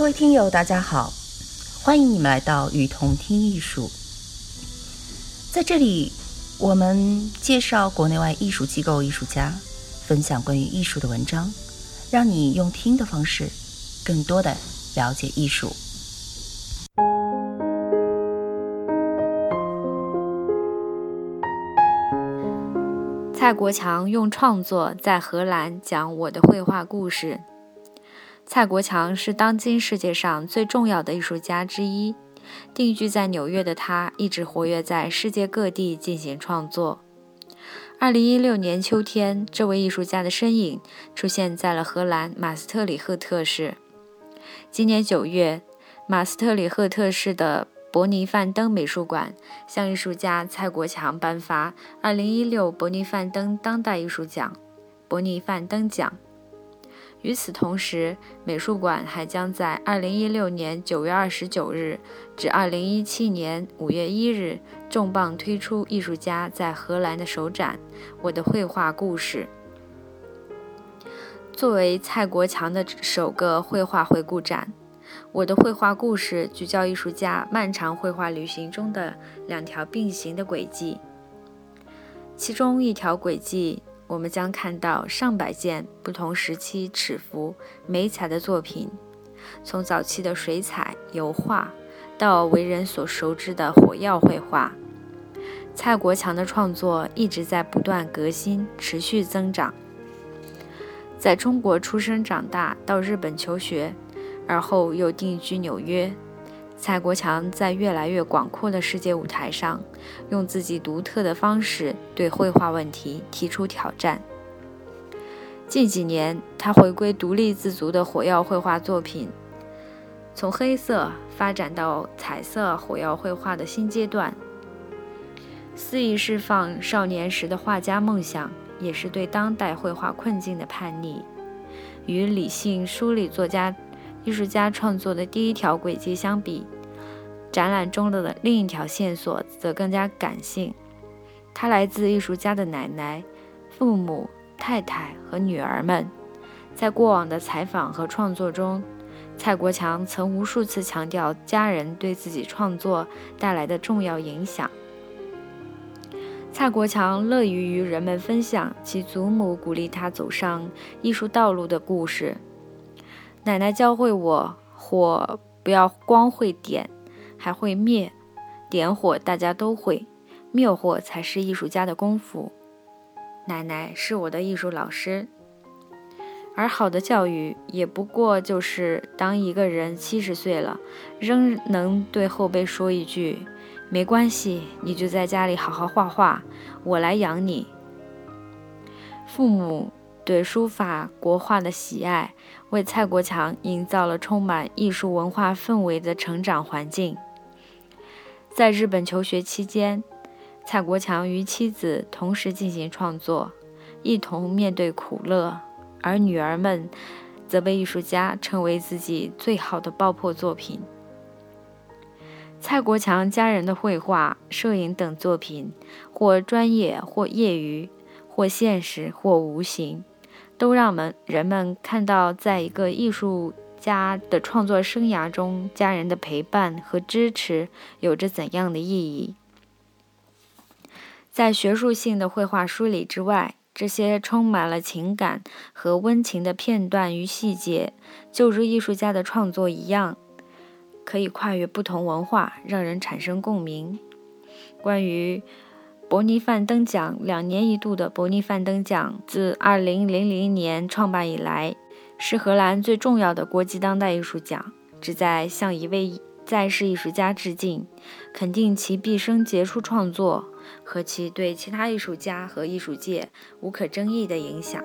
各位听友，大家好，欢迎你们来到雨桐听艺术。在这里，我们介绍国内外艺术机构、艺术家，分享关于艺术的文章，让你用听的方式，更多的了解艺术。蔡国强用创作在荷兰讲我的绘画故事。蔡国强是当今世界上最重要的艺术家之一。定居在纽约的他，一直活跃在世界各地进行创作。二零一六年秋天，这位艺术家的身影出现在了荷兰马斯特里赫特市。今年九月，马斯特里赫特市的伯尼范登美术馆向艺术家蔡国强颁发二零一六伯尼范登当代艺术奖——伯尼范登奖。与此同时，美术馆还将在二零一六年九月二十九日至二零一七年五月一日重磅推出艺术家在荷兰的首展《我的绘画故事》。作为蔡国强的首个绘画回顾展，《我的绘画故事》聚焦艺术家漫长绘画旅行中的两条并行的轨迹，其中一条轨迹。我们将看到上百件不同时期尺幅、美彩的作品，从早期的水彩、油画，到为人所熟知的火药绘画。蔡国强的创作一直在不断革新、持续增长。在中国出生长大，到日本求学，而后又定居纽约。蔡国强在越来越广阔的世界舞台上，用自己独特的方式对绘画问题提出挑战。近几年，他回归独立自足的火药绘画作品，从黑色发展到彩色火药绘画的新阶段，肆意释放少年时的画家梦想，也是对当代绘画困境的叛逆。与理性梳理作家。艺术家创作的第一条轨迹相比，展览中的另一条线索则更加感性。它来自艺术家的奶奶、父母、太太和女儿们。在过往的采访和创作中，蔡国强曾无数次强调家人对自己创作带来的重要影响。蔡国强乐于与人们分享其祖母鼓励他走上艺术道路的故事。奶奶教会我，火不要光会点，还会灭。点火大家都会，灭火才是艺术家的功夫。奶奶是我的艺术老师，而好的教育也不过就是当一个人七十岁了，仍能对后辈说一句：“没关系，你就在家里好好画画，我来养你。”父母。对书法国画的喜爱，为蔡国强营造了充满艺术文化氛围的成长环境。在日本求学期间，蔡国强与妻子同时进行创作，一同面对苦乐，而女儿们则被艺术家称为自己最好的爆破作品。蔡国强家人的绘画、摄影等作品，或专业，或业余，或现实，或无形。都让们人们看到，在一个艺术家的创作生涯中，家人的陪伴和支持有着怎样的意义。在学术性的绘画梳理之外，这些充满了情感和温情的片段与细节，就如艺术家的创作一样，可以跨越不同文化，让人产生共鸣。关于。伯尼范登奖两年一度的伯尼范登奖，自2000年创办以来，是荷兰最重要的国际当代艺术奖，旨在向一位在世艺术家致敬，肯定其毕生杰出创作和其对其他艺术家和艺术界无可争议的影响。